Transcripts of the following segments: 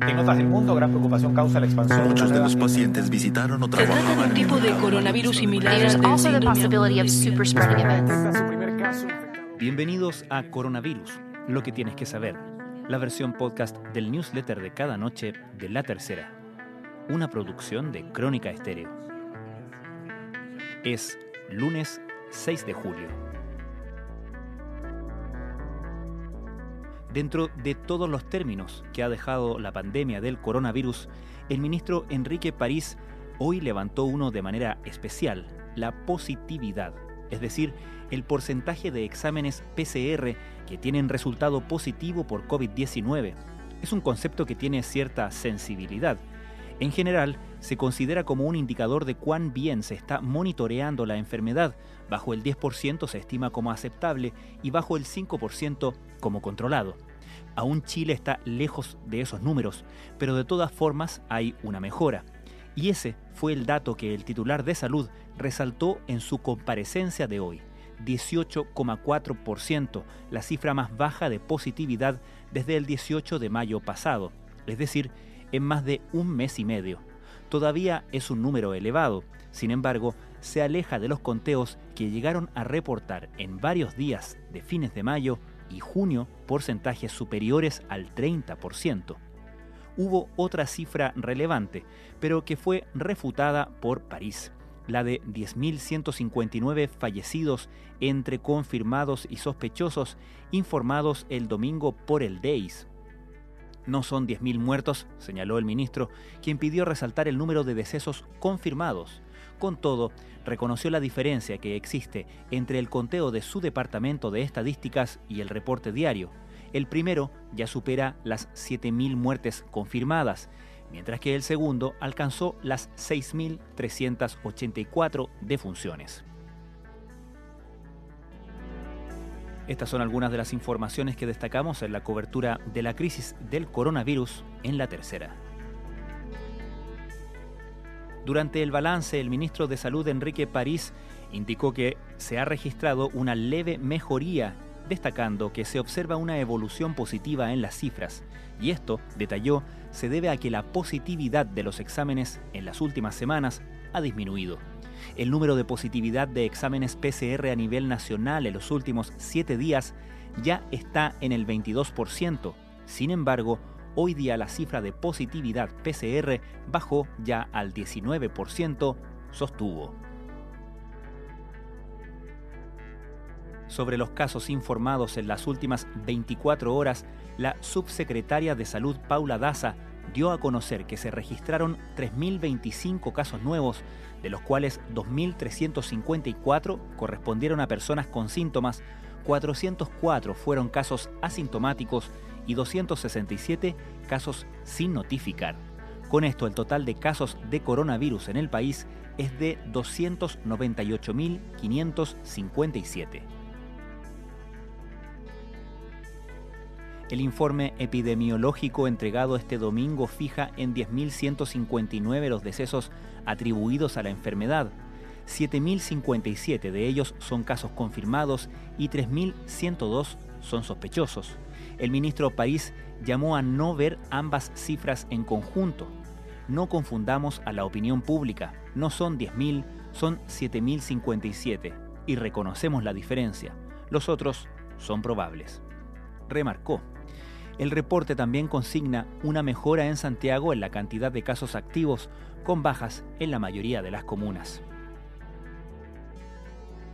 En otras del mundo, gran preocupación causa la expansión. Muchos de los pacientes visitaron o Se trata de un trabajaban en tipo el de coronavirus similar al síndrome. Bienvenidos a Coronavirus, lo que tienes que saber, la versión podcast del newsletter de cada noche de La Tercera, una producción de Crónica Estéreo. Es lunes 6 de julio. Dentro de todos los términos que ha dejado la pandemia del coronavirus, el ministro Enrique París hoy levantó uno de manera especial, la positividad, es decir, el porcentaje de exámenes PCR que tienen resultado positivo por COVID-19. Es un concepto que tiene cierta sensibilidad. En general, se considera como un indicador de cuán bien se está monitoreando la enfermedad. Bajo el 10% se estima como aceptable y bajo el 5% como controlado. Aún Chile está lejos de esos números, pero de todas formas hay una mejora. Y ese fue el dato que el titular de salud resaltó en su comparecencia de hoy. 18,4%, la cifra más baja de positividad desde el 18 de mayo pasado, es decir, en más de un mes y medio. Todavía es un número elevado, sin embargo, se aleja de los conteos que llegaron a reportar en varios días de fines de mayo y junio porcentajes superiores al 30%. Hubo otra cifra relevante, pero que fue refutada por París, la de 10.159 fallecidos entre confirmados y sospechosos informados el domingo por el DEIS. No son 10.000 muertos, señaló el ministro, quien pidió resaltar el número de decesos confirmados. Con todo, reconoció la diferencia que existe entre el conteo de su departamento de estadísticas y el reporte diario. El primero ya supera las 7.000 muertes confirmadas, mientras que el segundo alcanzó las 6.384 defunciones. Estas son algunas de las informaciones que destacamos en la cobertura de la crisis del coronavirus en la tercera. Durante el balance, el ministro de Salud Enrique París indicó que se ha registrado una leve mejoría, destacando que se observa una evolución positiva en las cifras, y esto, detalló, se debe a que la positividad de los exámenes en las últimas semanas ha disminuido. El número de positividad de exámenes PCR a nivel nacional en los últimos siete días ya está en el 22%. Sin embargo, hoy día la cifra de positividad PCR bajó ya al 19%, sostuvo. Sobre los casos informados en las últimas 24 horas, la subsecretaria de Salud Paula Daza dio a conocer que se registraron 3.025 casos nuevos, de los cuales 2.354 correspondieron a personas con síntomas, 404 fueron casos asintomáticos y 267 casos sin notificar. Con esto, el total de casos de coronavirus en el país es de 298.557. El informe epidemiológico entregado este domingo fija en 10.159 los decesos atribuidos a la enfermedad. 7.057 de ellos son casos confirmados y 3.102 son sospechosos. El ministro París llamó a no ver ambas cifras en conjunto. No confundamos a la opinión pública. No son 10.000, son 7.057. Y reconocemos la diferencia. Los otros son probables. Remarcó. El reporte también consigna una mejora en Santiago en la cantidad de casos activos, con bajas en la mayoría de las comunas.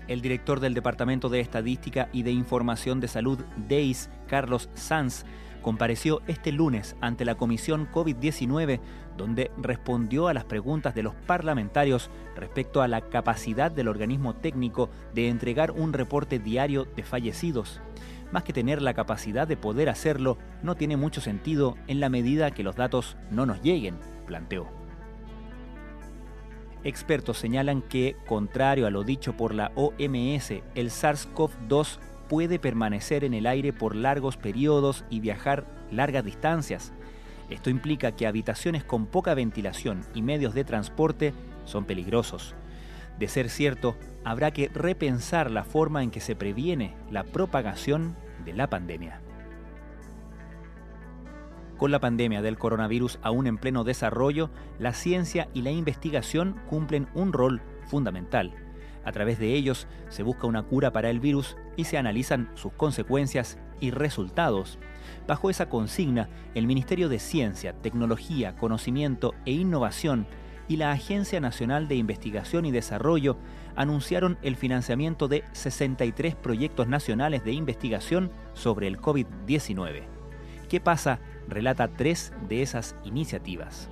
El director del Departamento de Estadística y de Información de Salud, DEIS, Carlos Sanz, compareció este lunes ante la Comisión COVID-19, donde respondió a las preguntas de los parlamentarios respecto a la capacidad del organismo técnico de entregar un reporte diario de fallecidos. Más que tener la capacidad de poder hacerlo, no tiene mucho sentido en la medida que los datos no nos lleguen, planteó. Expertos señalan que, contrario a lo dicho por la OMS, el SARS-CoV-2 puede permanecer en el aire por largos periodos y viajar largas distancias. Esto implica que habitaciones con poca ventilación y medios de transporte son peligrosos. De ser cierto, habrá que repensar la forma en que se previene la propagación de la pandemia. Con la pandemia del coronavirus aún en pleno desarrollo, la ciencia y la investigación cumplen un rol fundamental. A través de ellos se busca una cura para el virus y se analizan sus consecuencias y resultados. Bajo esa consigna, el Ministerio de Ciencia, Tecnología, Conocimiento e Innovación y la Agencia Nacional de Investigación y Desarrollo anunciaron el financiamiento de 63 proyectos nacionales de investigación sobre el COVID-19. ¿Qué pasa? Relata tres de esas iniciativas.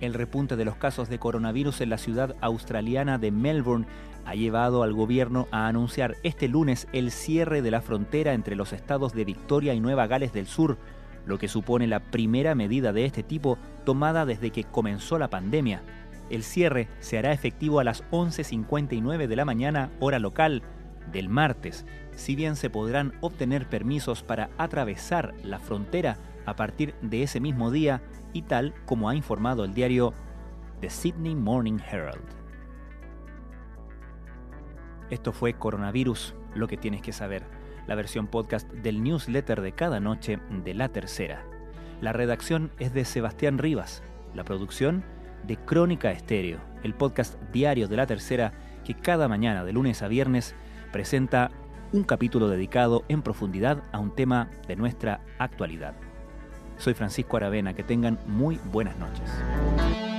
El repunte de los casos de coronavirus en la ciudad australiana de Melbourne ha llevado al gobierno a anunciar este lunes el cierre de la frontera entre los estados de Victoria y Nueva Gales del Sur, lo que supone la primera medida de este tipo tomada desde que comenzó la pandemia. El cierre se hará efectivo a las 11.59 de la mañana hora local del martes, si bien se podrán obtener permisos para atravesar la frontera a partir de ese mismo día y tal como ha informado el diario The Sydney Morning Herald. Esto fue Coronavirus, lo que tienes que saber, la versión podcast del newsletter de cada noche de La Tercera. La redacción es de Sebastián Rivas, la producción de Crónica Estéreo, el podcast diario de La Tercera que cada mañana de lunes a viernes presenta un capítulo dedicado en profundidad a un tema de nuestra actualidad. Soy Francisco Aravena, que tengan muy buenas noches.